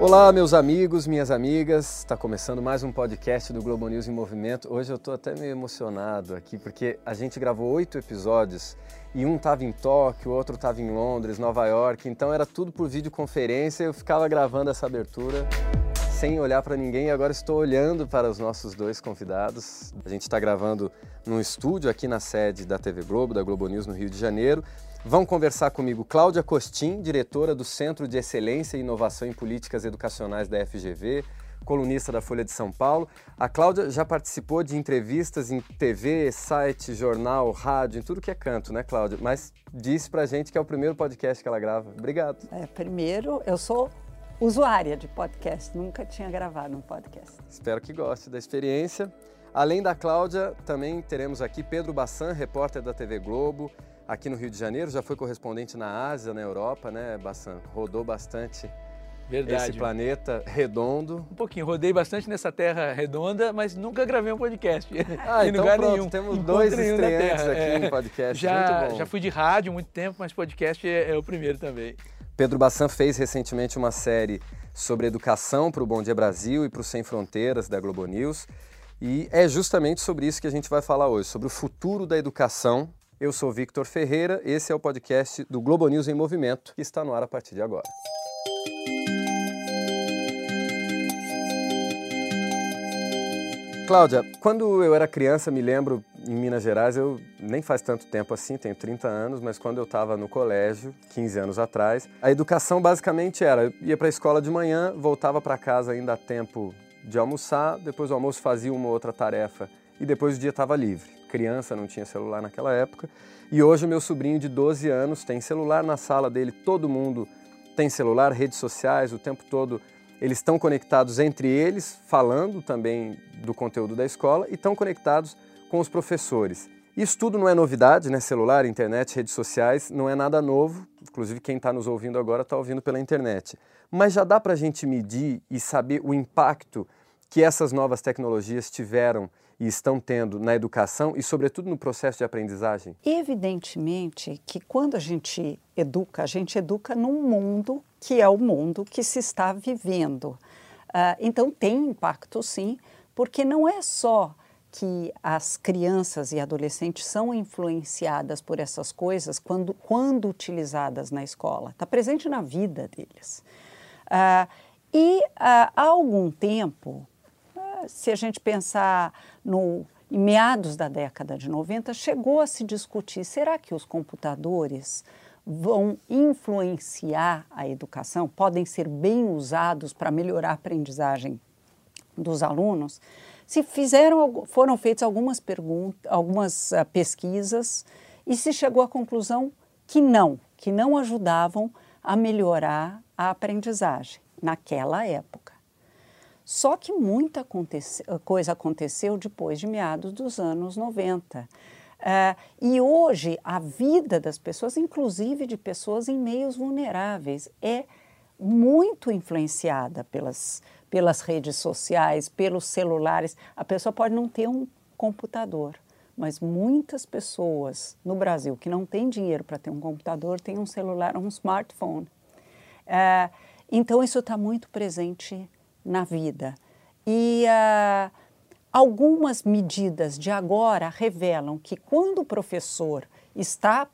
Olá, meus amigos, minhas amigas. Está começando mais um podcast do Globo News em Movimento. Hoje eu estou até meio emocionado aqui porque a gente gravou oito episódios e um estava em Tóquio, o outro estava em Londres, Nova York. Então era tudo por videoconferência. Eu ficava gravando essa abertura sem olhar para ninguém e agora estou olhando para os nossos dois convidados. A gente está gravando num estúdio aqui na sede da TV Globo, da Globo News no Rio de Janeiro. Vão conversar comigo Cláudia Costin, diretora do Centro de Excelência e Inovação em Políticas Educacionais da FGV, colunista da Folha de São Paulo. A Cláudia já participou de entrevistas em TV, site, jornal, rádio, em tudo que é canto, né, Cláudia? Mas disse pra gente que é o primeiro podcast que ela grava. Obrigado. É, primeiro, eu sou usuária de podcast, nunca tinha gravado um podcast. Espero que goste da experiência. Além da Cláudia, também teremos aqui Pedro Bassan, repórter da TV Globo, aqui no Rio de Janeiro, já foi correspondente na Ásia, na Europa, né, Bassan? Rodou bastante Verdade. esse planeta redondo. Um pouquinho, rodei bastante nessa terra redonda, mas nunca gravei um podcast. Ah, em então lugar pronto, nenhum. temos dois estreantes aqui é. no podcast, já, Já fui de rádio muito tempo, mas podcast é, é o primeiro também. Pedro Bassan fez recentemente uma série sobre educação para o Bom Dia Brasil e para o Sem Fronteiras da Globo News. E é justamente sobre isso que a gente vai falar hoje, sobre o futuro da educação eu sou Victor Ferreira, esse é o podcast do Globo News em Movimento, que está no ar a partir de agora. Cláudia, quando eu era criança, me lembro, em Minas Gerais, eu nem faz tanto tempo assim, tenho 30 anos, mas quando eu estava no colégio, 15 anos atrás, a educação basicamente era, eu ia para a escola de manhã, voltava para casa ainda a tempo de almoçar, depois do almoço fazia uma outra tarefa e depois o dia estava livre criança, não tinha celular naquela época. E hoje o meu sobrinho de 12 anos tem celular na sala dele, todo mundo tem celular, redes sociais, o tempo todo eles estão conectados entre eles, falando também do conteúdo da escola e estão conectados com os professores. Isso tudo não é novidade, né? Celular, internet, redes sociais, não é nada novo. Inclusive, quem está nos ouvindo agora está ouvindo pela internet. Mas já dá para a gente medir e saber o impacto que essas novas tecnologias tiveram e estão tendo na educação e, sobretudo, no processo de aprendizagem? Evidentemente que quando a gente educa, a gente educa num mundo que é o mundo que se está vivendo. Uh, então, tem impacto sim, porque não é só que as crianças e adolescentes são influenciadas por essas coisas quando, quando utilizadas na escola, está presente na vida deles. Uh, e uh, há algum tempo, se a gente pensar no em meados da década de 90, chegou a se discutir: será que os computadores vão influenciar a educação? Podem ser bem usados para melhorar a aprendizagem dos alunos? Se fizeram, foram feitas algumas perguntas, algumas uh, pesquisas e se chegou à conclusão que não, que não ajudavam a melhorar a aprendizagem naquela época. Só que muita acontece, coisa aconteceu depois de meados dos anos 90. Uh, eh, e hoje a vida das pessoas, inclusive de pessoas em meios vulneráveis, é muito influenciada pelas, pelas redes sociais, pelos celulares. A pessoa pode não ter um computador, mas muitas pessoas no Brasil que não têm dinheiro para ter um computador têm um celular, um smartphone. Uh, então isso está muito presente na vida. E uh, algumas medidas de agora revelam que quando o professor está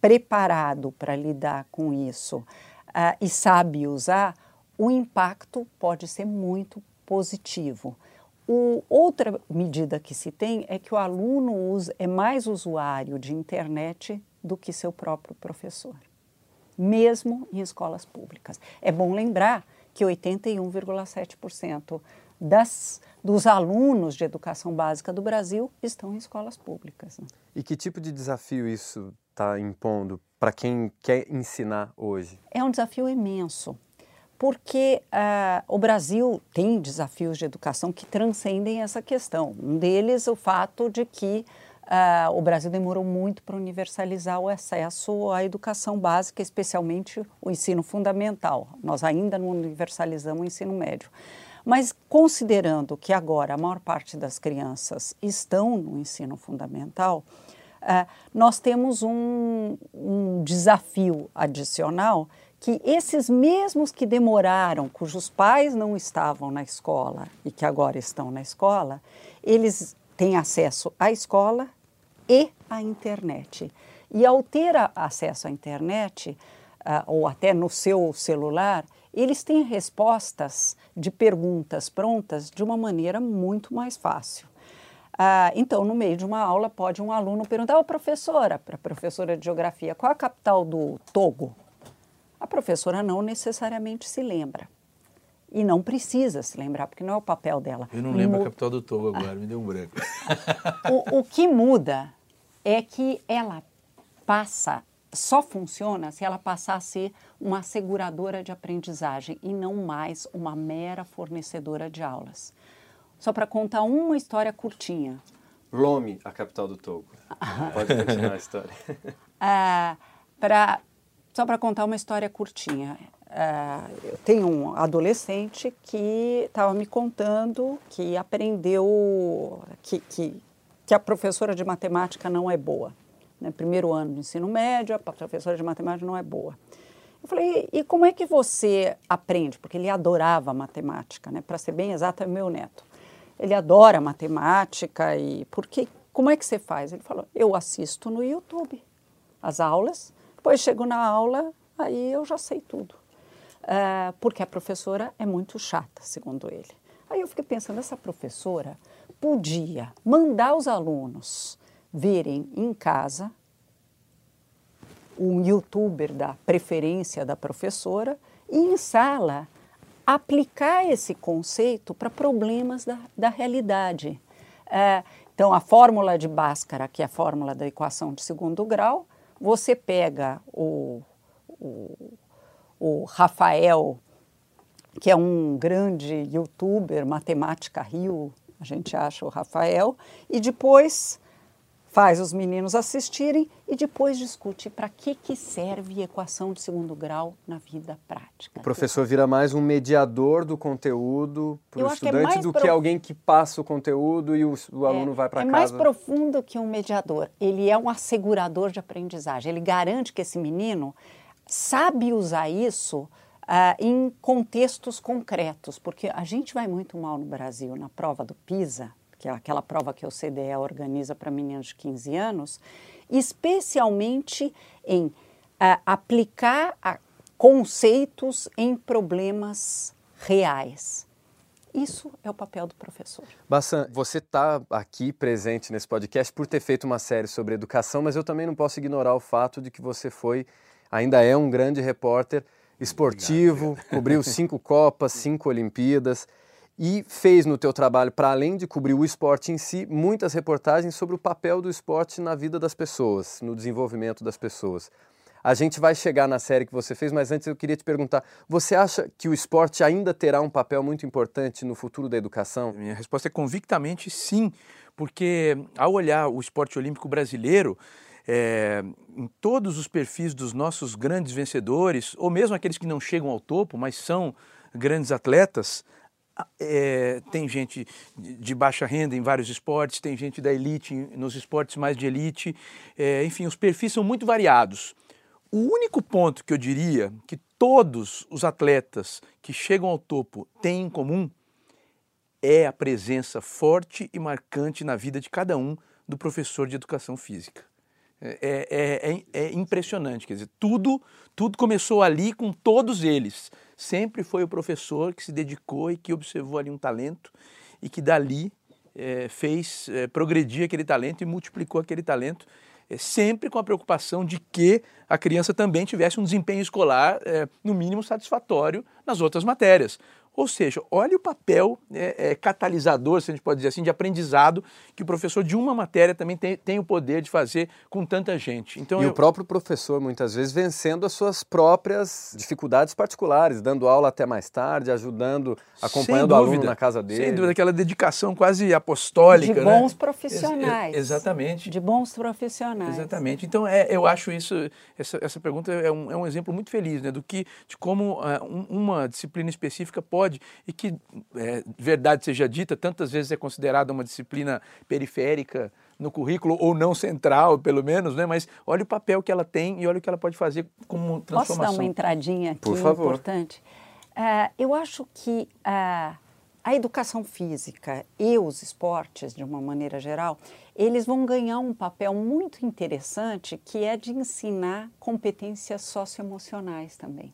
preparado para lidar com isso uh, e sabe usar, o impacto pode ser muito positivo. O, outra medida que se tem é que o aluno usa, é mais usuário de internet do que seu próprio professor, mesmo em escolas públicas. É bom lembrar que 81,7% das, dos alunos de educação básica do Brasil estão em escolas públicas. Né? E que tipo de desafio isso está impondo para quem quer ensinar hoje? É um desafio imenso, porque uh, o Brasil tem desafios de educação que transcendem essa questão. Um deles, o fato de que Uh, o Brasil demorou muito para universalizar o acesso à educação básica, especialmente o ensino fundamental. Nós ainda não universalizamos o ensino médio. Mas considerando que agora a maior parte das crianças estão no ensino fundamental, uh, nós temos um, um desafio adicional que esses mesmos que demoraram, cujos pais não estavam na escola e que agora estão na escola, eles têm acesso à escola e à internet. E ao ter acesso à internet, uh, ou até no seu celular, eles têm respostas de perguntas prontas de uma maneira muito mais fácil. Uh, então, no meio de uma aula, pode um aluno perguntar, oh, professora, para a professora de geografia, qual a capital do Togo? A professora não necessariamente se lembra. E não precisa se lembrar, porque não é o papel dela. Eu não lembro a capital do Togo agora, me deu um branco. o, o que muda é que ela passa, só funciona se ela passar a ser uma seguradora de aprendizagem e não mais uma mera fornecedora de aulas. Só para contar uma história curtinha. Lome, a capital do Togo. Pode continuar a história. Ah, pra, só para contar uma história curtinha. Ah, eu tenho um adolescente que estava me contando que aprendeu que, que, que a professora de matemática não é boa né, primeiro ano de ensino médio, a professora de matemática não é boa. Eu falei, e como é que você aprende? Porque ele adorava matemática, né? Para ser bem exato, é meu neto. Ele adora matemática e porque como é que você faz? Ele falou, eu assisto no YouTube as aulas, depois chego na aula, aí eu já sei tudo. Uh, porque a professora é muito chata, segundo ele. Aí eu fiquei pensando, essa professora podia mandar os alunos verem em casa um youtuber da preferência da professora e em sala aplicar esse conceito para problemas da, da realidade. É, então, a fórmula de Bhaskara, que é a fórmula da equação de segundo grau, você pega o, o, o Rafael, que é um grande youtuber, matemática Rio, a gente acha o Rafael, e depois faz os meninos assistirem e depois discute para que, que serve equação de segundo grau na vida prática. O professor vira mais um mediador do conteúdo para o é estudante é do que alguém que passa o conteúdo e o, o aluno é, vai para é casa. É mais profundo que um mediador. Ele é um assegurador de aprendizagem. Ele garante que esse menino sabe usar isso Uh, em contextos concretos, porque a gente vai muito mal no Brasil na prova do PISA, que é aquela prova que o CDE organiza para meninos de 15 anos, especialmente em uh, aplicar a, conceitos em problemas reais. Isso é o papel do professor. Bassan, você está aqui presente nesse podcast por ter feito uma série sobre educação, mas eu também não posso ignorar o fato de que você foi, ainda é um grande repórter esportivo, Obrigado. cobriu cinco Copas, cinco Olimpíadas e fez no teu trabalho, para além de cobrir o esporte em si, muitas reportagens sobre o papel do esporte na vida das pessoas, no desenvolvimento das pessoas. A gente vai chegar na série que você fez, mas antes eu queria te perguntar: você acha que o esporte ainda terá um papel muito importante no futuro da educação? Minha resposta é convictamente sim, porque ao olhar o esporte olímpico brasileiro, é, em todos os perfis dos nossos grandes vencedores, ou mesmo aqueles que não chegam ao topo, mas são grandes atletas, é, tem gente de baixa renda em vários esportes, tem gente da elite nos esportes mais de elite, é, enfim, os perfis são muito variados. O único ponto que eu diria que todos os atletas que chegam ao topo têm em comum é a presença forte e marcante na vida de cada um do professor de educação física. É, é, é, é, impressionante, quer dizer, tudo, tudo começou ali com todos eles sempre foi o professor que se dedicou e que observou ali um talento e que dali é, fez é, progredir aquele talento e multiplicou aquele talento, é, sempre com a preocupação de que a criança também tivesse um desempenho escolar, no mínimo, satisfatório nas outras matérias. Ou seja, olha o papel é, é, catalisador, se a gente pode dizer assim, de aprendizado que o professor de uma matéria também tem, tem o poder de fazer com tanta gente. Então, e eu... o próprio professor, muitas vezes, vencendo as suas próprias dificuldades particulares, dando aula até mais tarde, ajudando, acompanhando o aluno na casa dele. Sem dúvida, aquela dedicação quase apostólica. De né? bons né? profissionais. Ex exatamente. De bons profissionais. Exatamente. Então, é, eu acho isso, essa, essa pergunta é um, é um exemplo muito feliz, né, do que, de como uh, um, uma disciplina específica pode pode, e que, é, verdade seja dita, tantas vezes é considerada uma disciplina periférica no currículo, ou não central, pelo menos, né? mas olha o papel que ela tem e olha o que ela pode fazer como transformação. Posso dar uma entradinha aqui Por favor. importante? Uh, eu acho que uh, a educação física e os esportes, de uma maneira geral, eles vão ganhar um papel muito interessante que é de ensinar competências socioemocionais também.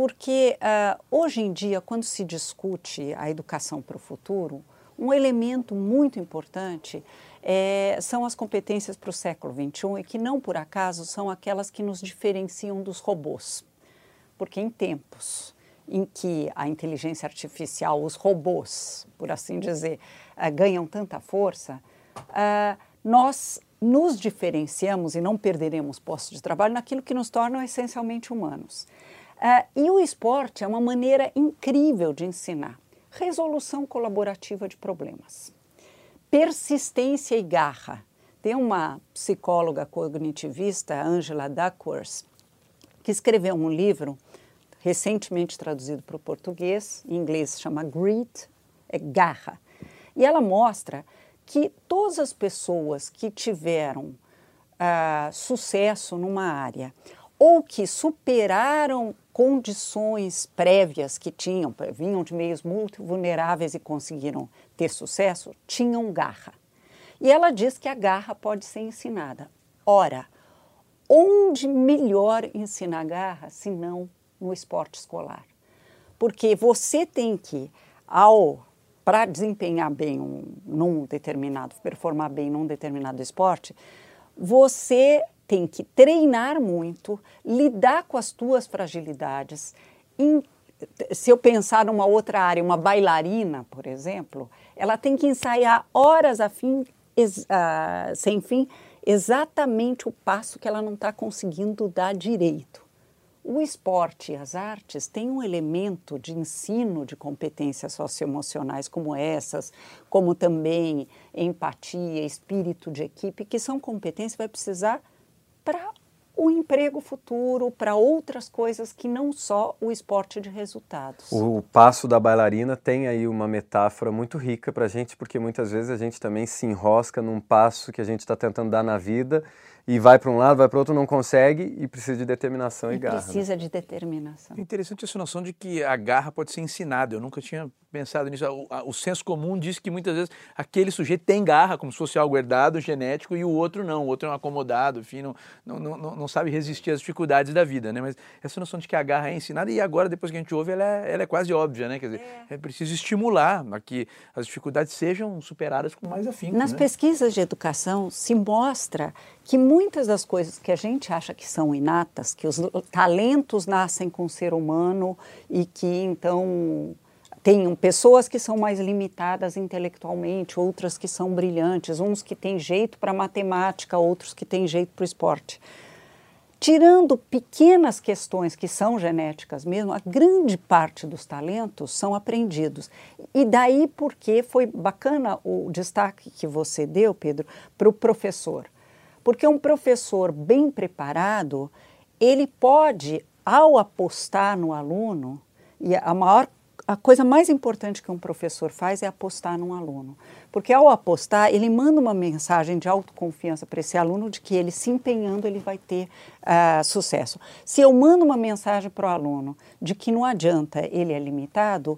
Porque uh, hoje em dia, quando se discute a educação para o futuro, um elemento muito importante é, são as competências para o século XXI e que não por acaso são aquelas que nos diferenciam dos robôs. Porque em tempos em que a inteligência artificial, os robôs, por assim dizer, uh, ganham tanta força, uh, nós nos diferenciamos e não perderemos postos de trabalho naquilo que nos torna essencialmente humanos. Uh, e o esporte é uma maneira incrível de ensinar resolução colaborativa de problemas, persistência e garra. Tem uma psicóloga cognitivista, Angela Duckworth, que escreveu um livro recentemente traduzido para o português, em inglês chama Grit, é garra. E ela mostra que todas as pessoas que tiveram uh, sucesso numa área ou que superaram condições prévias que tinham, vinham de meios muito vulneráveis e conseguiram ter sucesso, tinham garra. E ela diz que a garra pode ser ensinada. Ora, onde melhor ensinar garra se não no esporte escolar. Porque você tem que, ao para desempenhar bem um, num determinado, performar bem num determinado esporte, você tem que treinar muito, lidar com as tuas fragilidades. Se eu pensar numa outra área, uma bailarina, por exemplo, ela tem que ensaiar horas a fim, uh, sem fim, exatamente o passo que ela não está conseguindo dar direito. O esporte e as artes têm um elemento de ensino de competências socioemocionais como essas, como também empatia, espírito de equipe, que são competências que vai precisar para o emprego futuro, para outras coisas que não só o esporte de resultados. O passo da bailarina tem aí uma metáfora muito rica para a gente, porque muitas vezes a gente também se enrosca num passo que a gente está tentando dar na vida e vai para um lado, vai para outro, não consegue e precisa de determinação e, e garra. Né? Precisa né? de determinação. É interessante essa noção de que a garra pode ser ensinada. Eu nunca tinha pensado nisso. O, a, o, senso comum diz que muitas vezes aquele sujeito tem garra, como se fosse algo herdado, genético, e o outro não. O outro é um acomodado, enfim, não, não, não, não sabe resistir às dificuldades da vida. Né? Mas essa noção de que a garra é ensinada, e agora, depois que a gente ouve, ela é, ela é quase óbvia. Né? Quer dizer, é. é preciso estimular a que as dificuldades sejam superadas com mais afinco. Nas né? pesquisas de educação se mostra que muitas das coisas que a gente acha que são inatas, que os talentos nascem com o ser humano e que então tem pessoas que são mais limitadas intelectualmente, outras que são brilhantes, uns que têm jeito para matemática, outros que têm jeito para o esporte. Tirando pequenas questões que são genéticas mesmo, a grande parte dos talentos são aprendidos. E daí porque foi bacana o destaque que você deu, Pedro, para o professor. Porque um professor bem preparado, ele pode, ao apostar no aluno, e a maior a coisa mais importante que um professor faz é apostar num aluno. Porque ao apostar, ele manda uma mensagem de autoconfiança para esse aluno de que ele se empenhando, ele vai ter uh, sucesso. Se eu mando uma mensagem para o aluno de que não adianta, ele é limitado,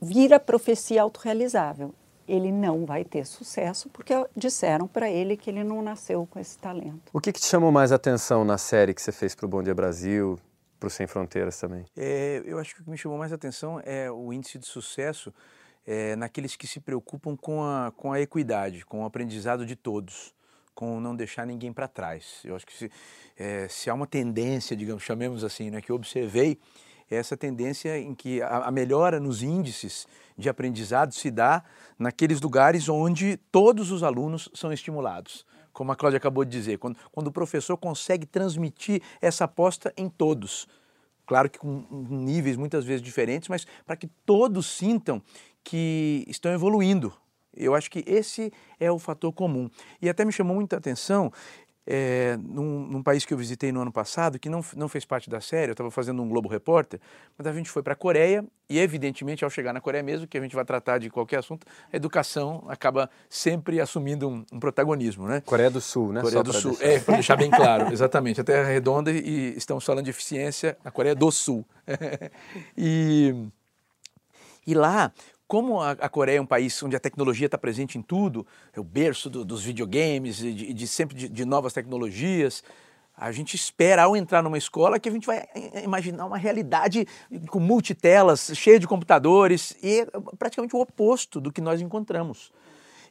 vira profecia autorrealizável. Ele não vai ter sucesso porque disseram para ele que ele não nasceu com esse talento. O que, que te chamou mais atenção na série que você fez para o Bom Dia Brasil, para o Sem Fronteiras também? É, eu acho que o que me chamou mais atenção é o índice de sucesso é, naqueles que se preocupam com a, com a equidade, com o aprendizado de todos, com não deixar ninguém para trás. Eu acho que se, é, se há uma tendência, digamos, chamemos assim, né, que eu observei, é essa tendência em que a, a melhora nos índices de aprendizado se dá naqueles lugares onde todos os alunos são estimulados como a Cláudia acabou de dizer, quando, quando o professor consegue transmitir essa aposta em todos. Claro que com níveis muitas vezes diferentes, mas para que todos sintam que estão evoluindo. Eu acho que esse é o fator comum. E até me chamou muita atenção é, num, num, país que eu visitei no ano passado, que não, não fez parte da série, eu estava fazendo um Globo Repórter, mas a gente foi para a Coreia e, evidentemente, ao chegar na Coreia mesmo, que a gente vai tratar de qualquer assunto, a educação acaba sempre assumindo um, um protagonismo. Né? Coreia do Sul, né? Coreia Só do Sul, deixar... é, para deixar bem claro, exatamente. A Terra é redonda e estamos falando de eficiência na Coreia do Sul. e, e lá, como a, a, Coreia é um país onde a tecnologia está presente em tudo, é o berço do, dos videogames e de, de, sempre de, de, novas tecnologias, a gente espera ao entrar numa escola que a gente vai eh, imaginar uma realidade com multitelas, cheia de computadores, e é praticamente o oposto do que nós encontramos.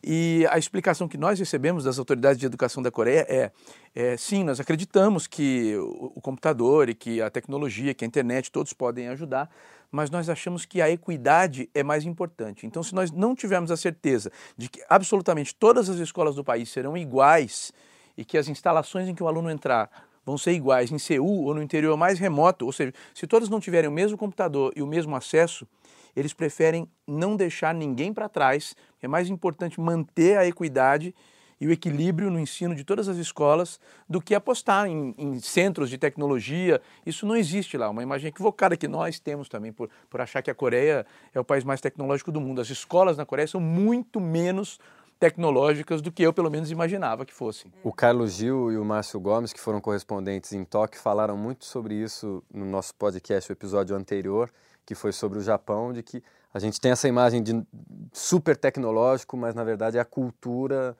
E a explicação que nós recebemos das autoridades de educação da Coreia é, é sim, nós acreditamos que o, o computador e que a tecnologia, que a internet, todos podem ajudar, mas nós achamos que a equidade é mais importante. Então, se nós não tivermos a certeza de que absolutamente todas as escolas do país serão iguais e que as instalações em que o aluno entrar vão ser iguais em Seul ou no interior mais remoto, ou seja, se todos não tiverem o mesmo computador e o mesmo acesso, eles preferem não deixar ninguém para trás. É mais importante manter a equidade e o equilíbrio no ensino de todas as escolas do que apostar em, em, centros de tecnologia. Isso não existe lá, uma imagem equivocada que nós temos também por, por achar que a Coreia é o país mais tecnológico do mundo. As escolas na Coreia são muito menos tecnológicas do que eu pelo menos imaginava que fossem. O Carlos Gil e o Márcio Gomes, que foram correspondentes em Tóquio, falaram muito sobre isso no nosso podcast, o episódio anterior, que foi sobre o Japão, de que a gente tem essa imagem de super tecnológico, mas na verdade é a cultura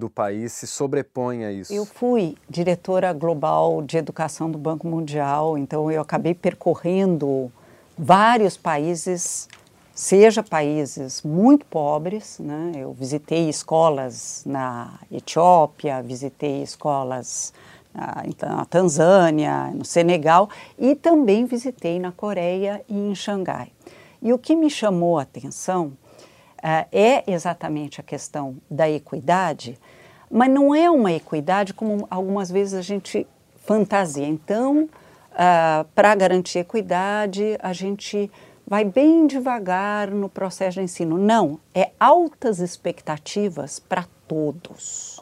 do país se sobrepõe a isso? Eu fui diretora global de educação do Banco Mundial, então eu acabei percorrendo vários países, seja países muito pobres, né? Eu visitei escolas na Etiópia, visitei escolas na, então, na Tanzânia, no Senegal e também visitei na Coreia e em Xangai. E o que me chamou a atenção uh, é exatamente a questão da equidade, mas não é uma equidade como algumas vezes a gente fantasia. Então, uh, para garantir equidade, a gente vai bem devagar no processo de ensino. Não, é altas expectativas para todos.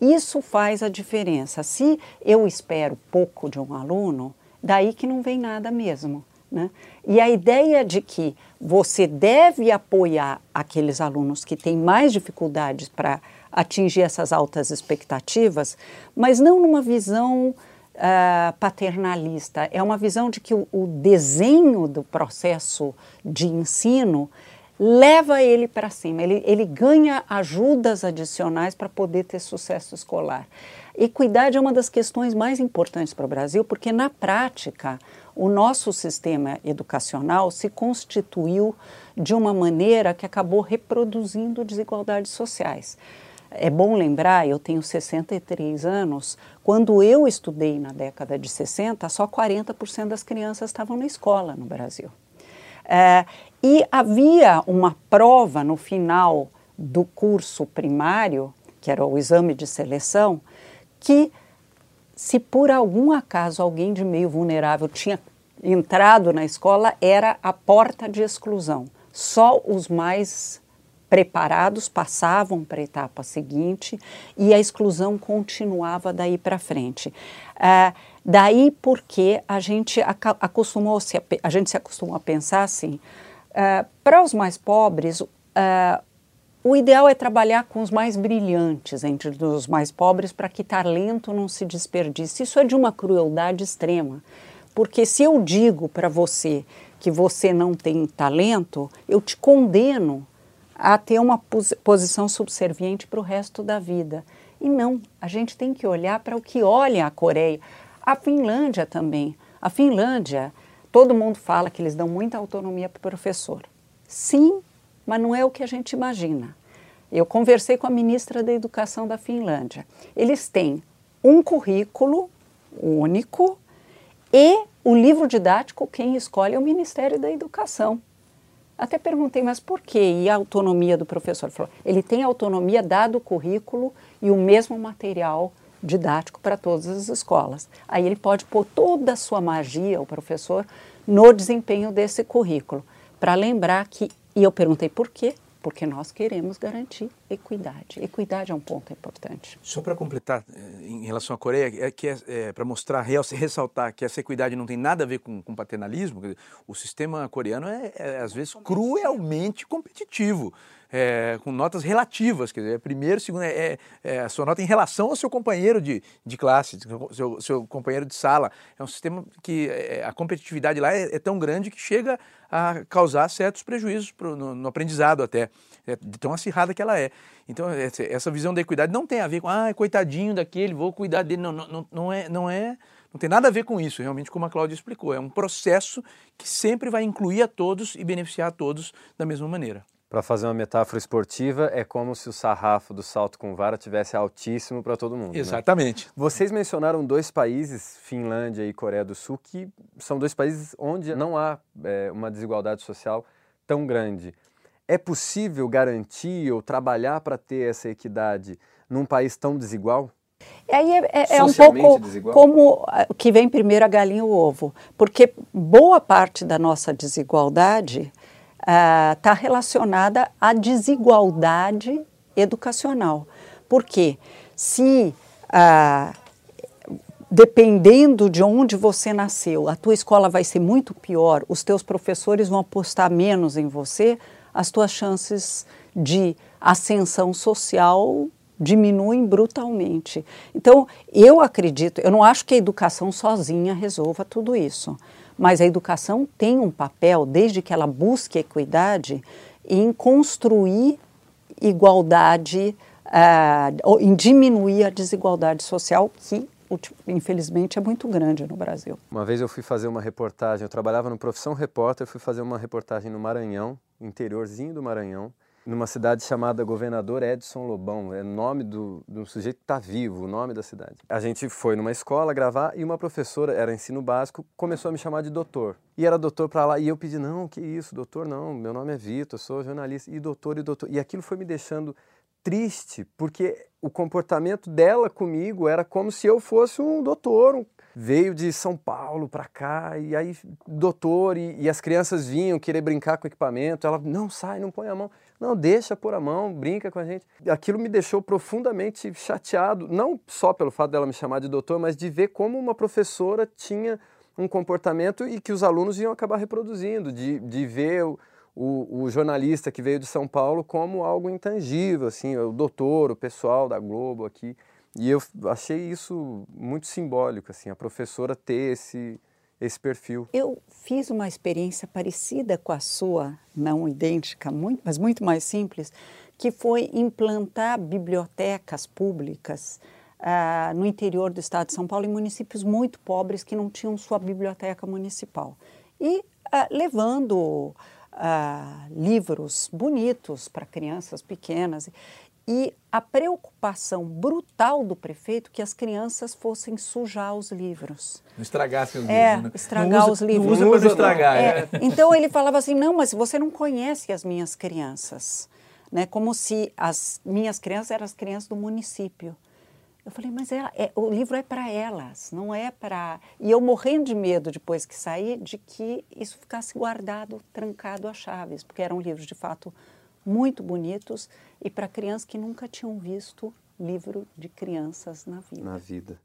Isso faz a diferença. Se eu espero pouco de um aluno, daí que não vem nada mesmo. Né? E a ideia de que você deve apoiar aqueles alunos que têm mais dificuldades para atingir essas altas expectativas, mas não numa visão uh, paternalista. É uma visão de que o, o desenho do processo de ensino leva ele para cima, ele, ele ganha ajudas adicionais para poder ter sucesso escolar. Equidade é uma das questões mais importantes para o Brasil, porque na prática o nosso sistema educacional se constituiu de uma maneira que acabou reproduzindo desigualdades sociais. É bom lembrar, eu tenho 63 anos, quando eu estudei na década de 60, só 40% das crianças estavam na escola no Brasil. É, e havia uma prova no final do curso primário, que era o exame de seleção, que se por algum acaso alguém de meio vulnerável tinha entrado na escola, era a porta de exclusão. Só os mais preparados passavam para a etapa seguinte e a exclusão continuava daí para frente. Uh, daí porque a gente acostumou -se a, a gente se acostumou a pensar assim, uh, para os mais pobres, uh, o ideal é trabalhar com os mais brilhantes entre os mais pobres para que talento não se desperdice. Isso é de uma crueldade extrema, porque se eu digo para você que você não tem talento, eu te condeno a ter uma pos posição subserviente para o resto da vida. E não, a gente tem que olhar para o que olha a Coreia, a Finlândia também. A Finlândia, todo mundo fala que eles dão muita autonomia para o professor. Sim, mas não é o que a gente imagina. Eu conversei com a ministra da Educação da Finlândia. Eles têm um currículo único e o livro didático, quem escolhe é o Ministério da Educação. Até perguntei, mas por quê? E a autonomia do professor? Ele falou, ele tem autonomia dado o currículo e o mesmo material didático para todas as escolas. Aí ele pode pôr toda a sua magia, o professor, no desempenho desse currículo. Para lembrar que, e eu perguntei por quê? Porque nós queremos garantir equidade. Equidade é um ponto importante. Só para completar, eh, em relação à Coreia, é que é, é para mostrar, ressaltar que essa equidade não tem nada a ver com, com paternalismo, o sistema coreano é, é às vezes cruelmente competitivo é, com notas relativas, quer dizer, é primeiro, segundo, é, é, é, a sua nota em relação ao seu companheiro de, de classe, seu, seu companheiro de sala. É um sistema que é, a competitividade lá é, é, tão grande que chega a causar certos prejuízos pro, no, no, aprendizado até, é, de tão acirrada que ela é. Então, essa visão da equidade não tem a ver com, ah, coitadinho daquele, vou cuidar dele. Não, não, não, é, não é não tem nada a ver com isso, realmente, como a Cláudia explicou. É um processo que sempre vai incluir a todos e beneficiar a todos da mesma maneira. Para fazer uma metáfora esportiva, é como se o sarrafo do salto com vara tivesse altíssimo para todo mundo. Né? Exatamente. Né? Vocês mencionaram dois países, Finlândia e Coreia do Sul, que são dois países onde não há é, uma desigualdade social tão grande. É possível garantir ou trabalhar para ter essa equidade num país tão desigual? Aí é, é, é um pouco desigual? como ah, que vem primeiro a galinha ou o ovo, porque boa parte da nossa desigualdade está ah, uh, relacionada à desigualdade educacional. Porque se, uh, dependendo de onde você nasceu, a tua escola vai ser muito pior, os teus professores vão apostar menos em você, as tuas chances de ascensão social diminuem brutalmente. Então, eu acredito, eu não acho que a educação sozinha resolva tudo isso. Mas a educação tem um papel, desde que ela busque equidade, em construir igualdade, uh, em diminuir a desigualdade social que infelizmente é muito grande no Brasil. Uma vez eu fui fazer uma reportagem, eu trabalhava no Profissão Repórter, fui fazer uma reportagem no Maranhão, interiorzinho do Maranhão, numa cidade chamada Governador Edson Lobão. É nome do, do sujeito que está vivo, o nome da cidade. A gente foi numa escola gravar e uma professora, era ensino básico, começou a me chamar de doutor. E era doutor para lá. E eu pedi, não, que isso, doutor, não, meu nome é Vitor, sou jornalista. E doutor, e doutor. E aquilo foi me deixando triste, porque o comportamento dela comigo era como se eu fosse um doutor, um veio de São Paulo para cá, e aí, doutor, e, e, as crianças vinham querer brincar com o equipamento. Ela, não sai, não põe a mão. Não, deixa pôr a mão, brinca com a gente. Aquilo me deixou profundamente chateado, não só pelo fato dela me chamar de doutor, mas de ver como uma professora tinha um comportamento e que os alunos iam acabar reproduzindo, de, de ver o, o, o, jornalista que veio de São Paulo como algo intangível, assim, o doutor, o pessoal da Globo aqui. E eu achei isso muito simbólico, assim, a professora ter esse, esse perfil. Eu fiz uma experiência parecida com a sua, não idêntica, muito, mas muito mais simples, que foi implantar bibliotecas públicas uh, no interior do estado de São Paulo, em municípios muito pobres que não tinham sua biblioteca municipal. E uh, levando uh, livros bonitos para crianças pequenas e a preocupação brutal do prefeito que as crianças fossem sujar os livros. Não estragassem os é, livros. Né? estragar usa, os livros. Não usa para estragar. É. É. Então ele falava assim, não, mas você não conhece as minhas crianças. Né? Como se as minhas crianças eram as crianças do município. Eu falei, mas é, é, o livro é para elas, não é para. E eu morrendo de medo depois que saí de que isso ficasse guardado, trancado a chaves, porque eram livros de fato muito bonitos e para crianças que nunca tinham visto livro de crianças na vida. Na vida.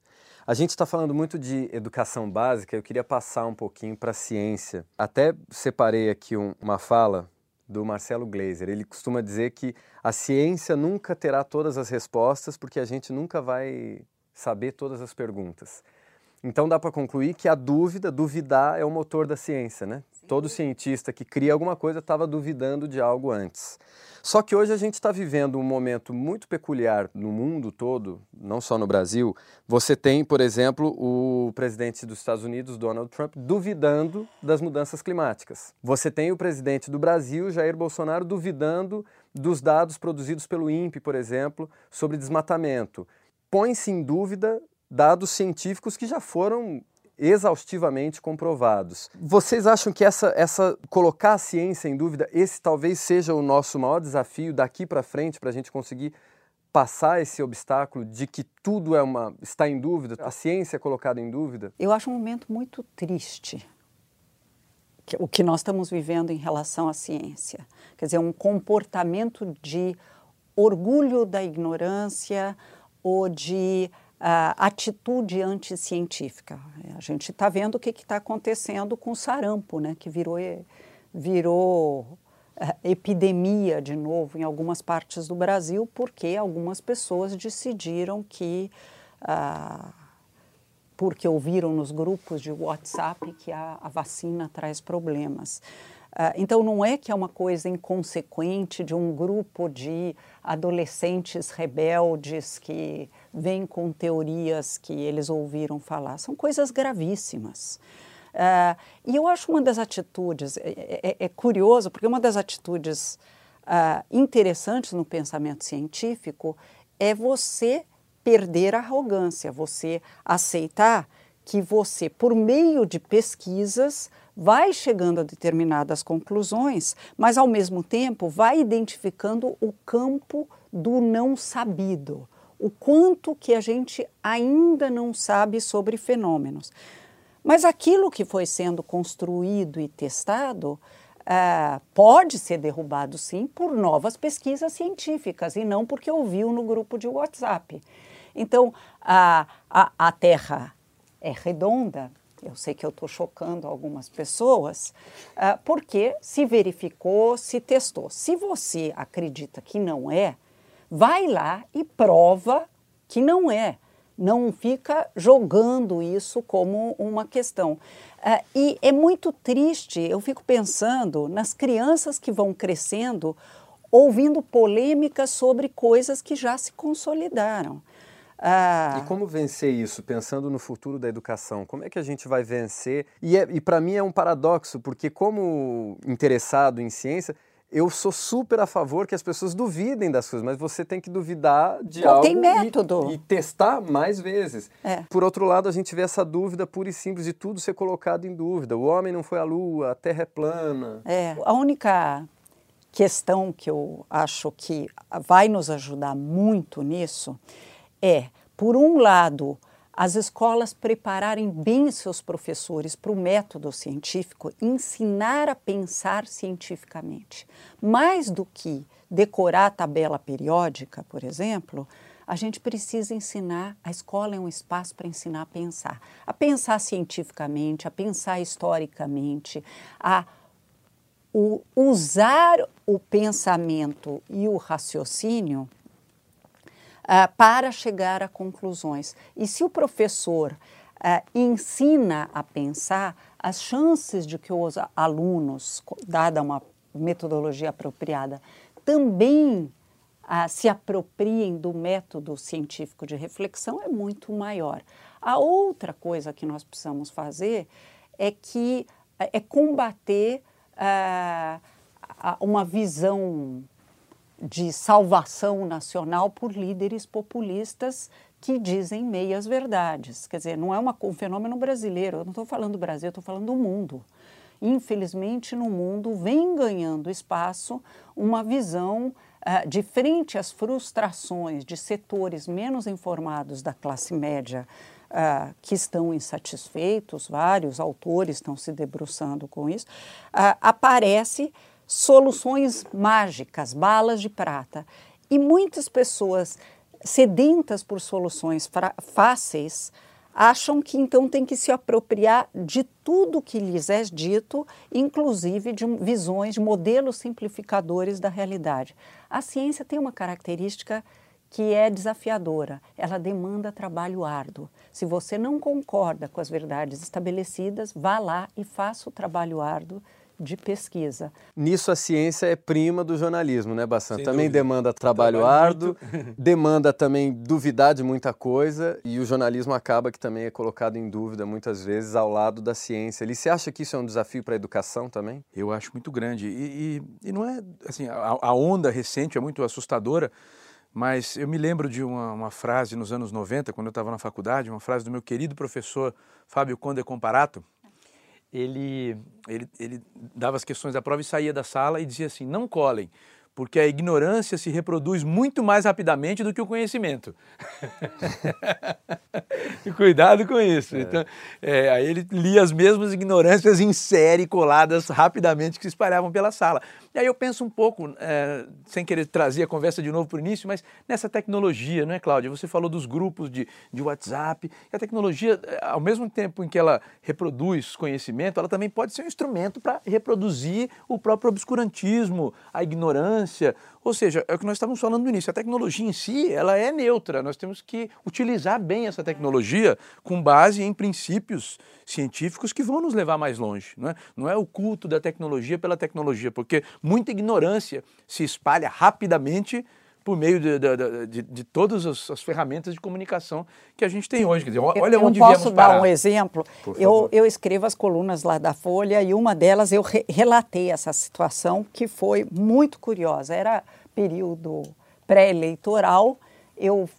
A gente está falando muito de educação básica, eu queria passar um pouquinho para a ciência. Até separei aqui um, uma fala do Marcelo Gleiser. Ele costuma dizer que a ciência nunca terá todas as respostas porque a gente nunca vai saber todas as perguntas. Então dá para concluir que a dúvida, duvidar, é o motor da ciência, né? Todo cientista que cria alguma coisa estava duvidando de algo antes. Só que hoje a gente está vivendo um momento muito peculiar no mundo todo, não só no Brasil. Você tem, por exemplo, o presidente dos Estados Unidos, Donald Trump, duvidando das mudanças climáticas. Você tem o presidente do Brasil, Jair Bolsonaro, duvidando dos dados produzidos pelo INPE, por exemplo, sobre desmatamento. Põe-se em dúvida dados científicos que já foram exaustivamente comprovados. Vocês acham que essa, essa colocar a ciência em dúvida, esse talvez seja o nosso maior desafio daqui para frente para a gente conseguir passar esse obstáculo de que tudo é uma está em dúvida, a ciência é colocada em dúvida? Eu acho um momento muito triste o que nós estamos vivendo em relação à ciência. Quer dizer, um comportamento de orgulho da ignorância ou de uh, atitude anticientífica. A gente está vendo o que está acontecendo com o sarampo, né, que virou, virou uh, epidemia de novo em algumas partes do Brasil, porque algumas pessoas decidiram que, uh, porque ouviram nos grupos de WhatsApp que a, a vacina traz problemas. Uh, então, não é que é uma coisa inconsequente de um grupo de adolescentes rebeldes que vêm com teorias que eles ouviram falar. São coisas gravíssimas. Uh, e eu acho uma das atitudes, é, é, é curioso, porque uma das atitudes uh, interessantes no pensamento científico é você perder a arrogância, você aceitar que você, por meio de pesquisas, vai chegando a determinadas conclusões, mas ao mesmo tempo vai identificando o campo do não sabido, o quanto que a gente ainda não sabe sobre fenômenos. Mas aquilo que foi sendo construído e testado uh, pode ser derrubado sim por novas pesquisas científicas e não porque ouviu no grupo de WhatsApp. Então, a, a, a Terra é redonda, eu sei que eu estou chocando algumas pessoas, uh, porque se verificou, se testou. Se você acredita que não é, vai lá e prova que não é. Não fica jogando isso como uma questão. Uh, e é muito triste, eu fico pensando nas crianças que vão crescendo ouvindo polêmicas sobre coisas que já se consolidaram. Ah. E como vencer isso, pensando no futuro da educação? Como é que a gente vai vencer? E, é, e para mim é um paradoxo, porque como interessado em ciência, eu sou super a favor que as pessoas duvidem das coisas, mas você tem que duvidar de Não algo tem método. E, e testar mais vezes. É. Por outro lado, a gente vê essa dúvida pura e simples de tudo ser colocado em dúvida. O homem não foi à lua, a terra é plana. É. A única questão que eu acho que vai nos ajudar muito nisso é, por um lado, as escolas prepararem bem seus professores para o método científico, ensinar a pensar cientificamente. Mais do que decorar a tabela periódica, por exemplo, a gente precisa ensinar, a escola é um espaço para ensinar a pensar, a pensar cientificamente, a pensar historicamente, a o, usar o pensamento e o raciocínio uh, para chegar a conclusões. E se o professor uh, ensina a pensar, as chances de que os alunos, dada uma metodologia apropriada, também uh, se apropriem do método científico de reflexão é muito maior. A outra coisa que nós precisamos fazer é que é combater uma visão de salvação nacional por líderes populistas que dizem meias verdades. Quer dizer, não é uma, um fenômeno brasileiro, eu não estou falando do Brasil, estou falando do mundo. Infelizmente, no mundo vem ganhando espaço uma visão uh, de frente às frustrações de setores menos informados da classe média uh, que estão insatisfeitos, vários autores estão se debruçando com isso, uh, aparece soluções mágicas, balas de prata. E muitas pessoas sedentas por soluções fáceis acham que então tem que se apropriar de tudo que lhes é dito, inclusive de visões, de modelos simplificadores da realidade. A ciência tem uma característica que é desafiadora, ela demanda trabalho árduo. Se você não concorda com as verdades estabelecidas, vá lá e faça o trabalho árduo de pesquisa. Nisso a ciência é prima do jornalismo, né, Bassan? Sem também dúvida. demanda trabalho, trabalho árduo, demanda também duvidar de muita coisa e o jornalismo acaba que também é colocado em dúvida muitas vezes ao lado da ciência. E você acha que isso é um desafio para a educação também? Eu acho muito grande e, e, e não é assim a, a, onda recente é muito assustadora. Mas eu me lembro de uma, uma frase nos anos 90, quando eu estava na faculdade, uma frase do meu querido professor Fábio Conde Comparato, ele, ele, ele dava as questões da prova e saía da sala e dizia assim: não colhem, porque a ignorância se reproduz muito mais rapidamente do que o conhecimento. Cuidado com isso. É. Então, é, aí ele lia as mesmas ignorâncias em série coladas rapidamente que se espalhavam pela sala. E aí eu penso um pouco, é, sem querer trazer a conversa de novo para o início, mas nessa tecnologia, não é, Cláudia? Você falou dos grupos de, de WhatsApp. A tecnologia, é, ao mesmo tempo em que ela reproduz conhecimento, ela também pode ser um instrumento para reproduzir o próprio obscurantismo, a ignorância. Ou seja, é o que nós estávamos falando no início, a tecnologia em si, ela é neutra. Nós temos que utilizar bem essa tecnologia com base em princípios científicos que vão nos levar mais longe. Não é, não é o culto da tecnologia pela tecnologia, porque muita ignorância se espalha rapidamente por meio de, de, de, de todas as, as, ferramentas de comunicação que a gente tem hoje. Quer dizer, olha eu, onde eu posso dar um exemplo? Eu, eu escrevo as colunas lá da Folha e uma delas eu re relatei essa situação que foi muito curiosa. Era período pré-eleitoral, eu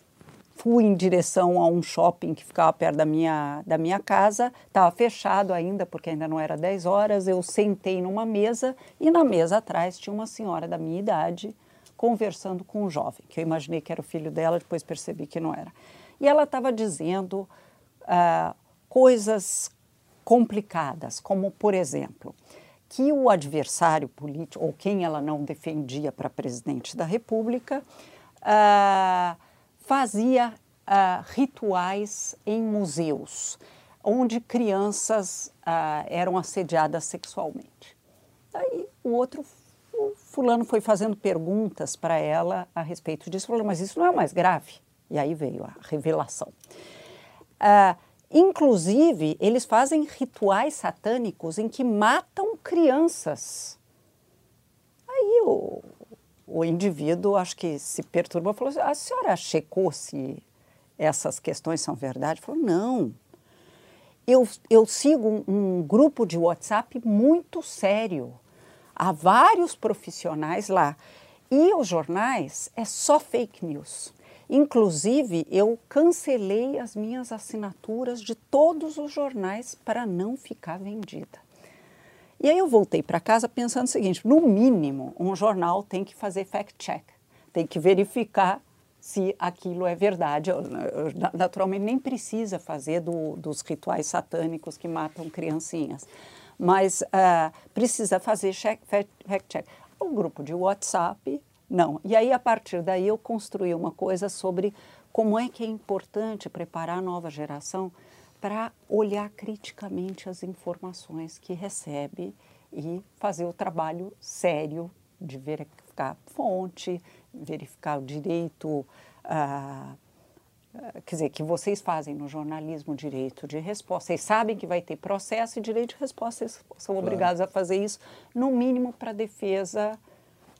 fui em direção a um shopping que ficava perto da minha, da minha casa, estava fechado ainda, porque ainda não era 10 horas. Eu sentei numa mesa e na mesa atrás tinha uma senhora da minha idade conversando com um jovem, que eu imaginei que era o filho dela, depois percebi que não era. E ela estava dizendo uh, coisas complicadas, como, por exemplo, que o adversário político, ou quem ela não defendia para presidente da República, uh, fazia uh, rituais em museus, onde crianças eram assediadas sexualmente. Aí o outro, fulano foi fazendo perguntas para ela a respeito disso, falou, mas isso não é mais grave? E aí veio a revelação. Uh, inclusive, eles fazem rituais satânicos em que matam crianças. Aí o, o indivíduo, acho que se perturba, falou assim, a senhora checou se essas questões são verdade? Falou, não. Eu, eu sigo um, um grupo de WhatsApp muito sério. Há vários profissionais lá. E os jornais é só fake news. Inclusive, eu cancelei as minhas assinaturas de todos os jornais para não ficar vendida. E aí eu voltei para casa pensando o seguinte: no mínimo, um jornal tem que fazer fact-check, tem que verificar se aquilo é verdade. Naturalmente, nem precisa fazer do, dos rituais satânicos que matam criancinhas, mas uh, precisa fazer fact-check. O grupo de WhatsApp, não. E aí, a partir daí, eu construí uma coisa sobre como é que é importante preparar a nova geração para olhar criticamente as informações que recebe e fazer o trabalho sério de verificar fonte, verificar o direito, ah, quer dizer, que vocês fazem no jornalismo direito de resposta. Vocês sabem que vai ter processo e direito de resposta, vocês são claro. obrigados a fazer isso, no mínimo para defesa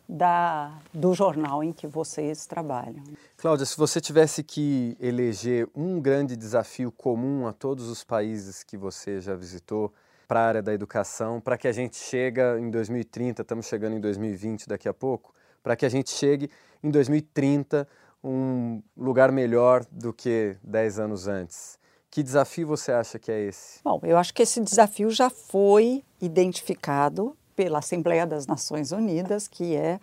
da, do jornal em que vocês trabalham. Cláudia, se você tivesse que eleger um grande desafio comum a todos os países que você já visitou para a área da educação, para que a gente chegue em 2030, estamos chegando em 2020 daqui a pouco, para que a gente chegue em 2030 um lugar melhor do que 10 anos antes. Que desafio você acha que é esse? Bom, eu acho que esse desafio já foi identificado pela Assembleia das Nações Unidas, que é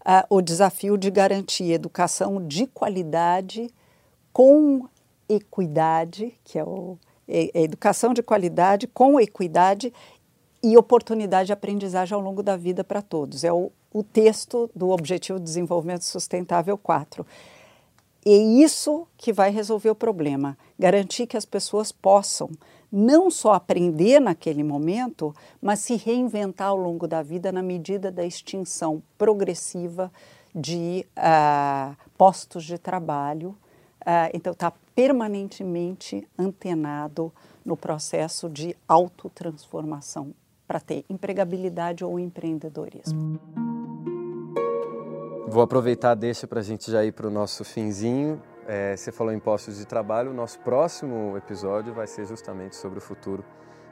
uh, o desafio de garantir educação de qualidade com equidade, que é o é educação de qualidade com equidade e oportunidade de aprendizagem ao longo da vida para todos. É o, o texto do Objetivo de Desenvolvimento Sustentável 4. É isso que vai resolver o problema, garantir que as pessoas possam não só aprender naquele momento, mas se reinventar ao longo da vida na medida da extinção progressiva de uh, postos de trabalho. Uh, então, está permanentemente antenado no processo de autotransformação para ter empregabilidade ou empreendedorismo. Vou aproveitar deixa para a gente já ir para o nosso finzinho. É, você falou em postos de trabalho, o nosso próximo episódio vai ser justamente sobre o futuro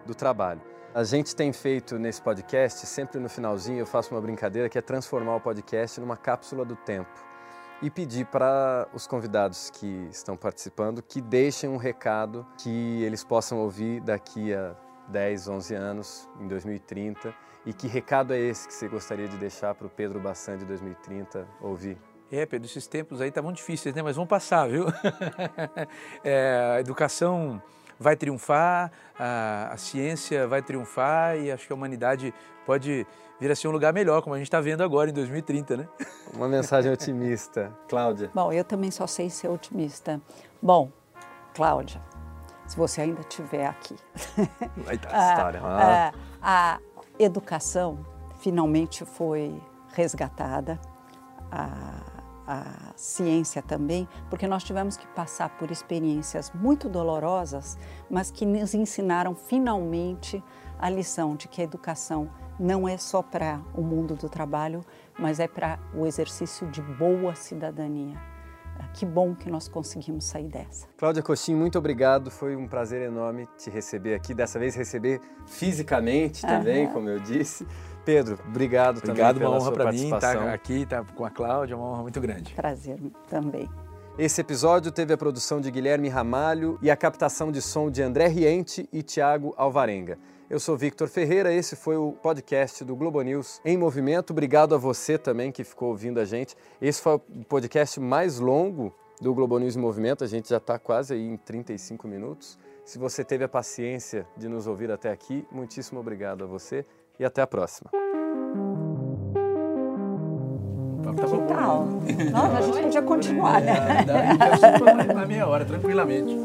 do trabalho. A gente tem feito nesse podcast, sempre no finalzinho eu faço uma brincadeira que é transformar o podcast numa cápsula do tempo e pedir para os convidados que estão participando que deixem um recado que eles possam ouvir daqui a 10, 11 anos, em 2030? E que recado é esse que você gostaria de deixar para o Pedro Bassan de 2030 ouvir? É, Pedro, esses tempos aí estavam difíceis, né? Mas vão passar, viu? é, a educação vai triunfar, a, a, ciência vai triunfar e acho que a humanidade pode vir a ser um lugar melhor, como a gente está vendo agora em 2030, né? Uma mensagem otimista. Cláudia. Bom, eu também só sei ser otimista. Bom, Cláudia, se você ainda estiver aqui. Vai dar a história. Ah, a, a educação finalmente foi resgatada. A, a ciência também, porque nós tivemos que passar por experiências muito dolorosas, mas que nos ensinaram finalmente a lição de que a educação não é só para o mundo do trabalho, mas é para o exercício de boa cidadania. Que bom que nós conseguimos sair dessa. Cláudia Coxim, muito obrigado. Foi um prazer enorme te receber aqui. Dessa vez receber fisicamente também, uhum. como eu disse. Pedro, obrigado, obrigado também uma honra para mim estar aqui, estar tá com a Cláudia, uma honra muito grande. Prazer também. Esse episódio teve a produção de Guilherme Ramalho e a captação de som de André Riente e Tiago Alvarenga. Eu sou Victor Ferreira, esse foi o podcast do Globo News em Movimento. Obrigado a você também que ficou ouvindo a gente. Esse foi o podcast mais longo do Globo News em Movimento, a gente já está quase aí em 35 minutos. Se você teve a paciência de nos ouvir até aqui, muitíssimo obrigado a você e até a próxima. Tá que tal? Nossa, a gente podia continuar, né? Dá, dá, dá, meia hora, tranquilamente.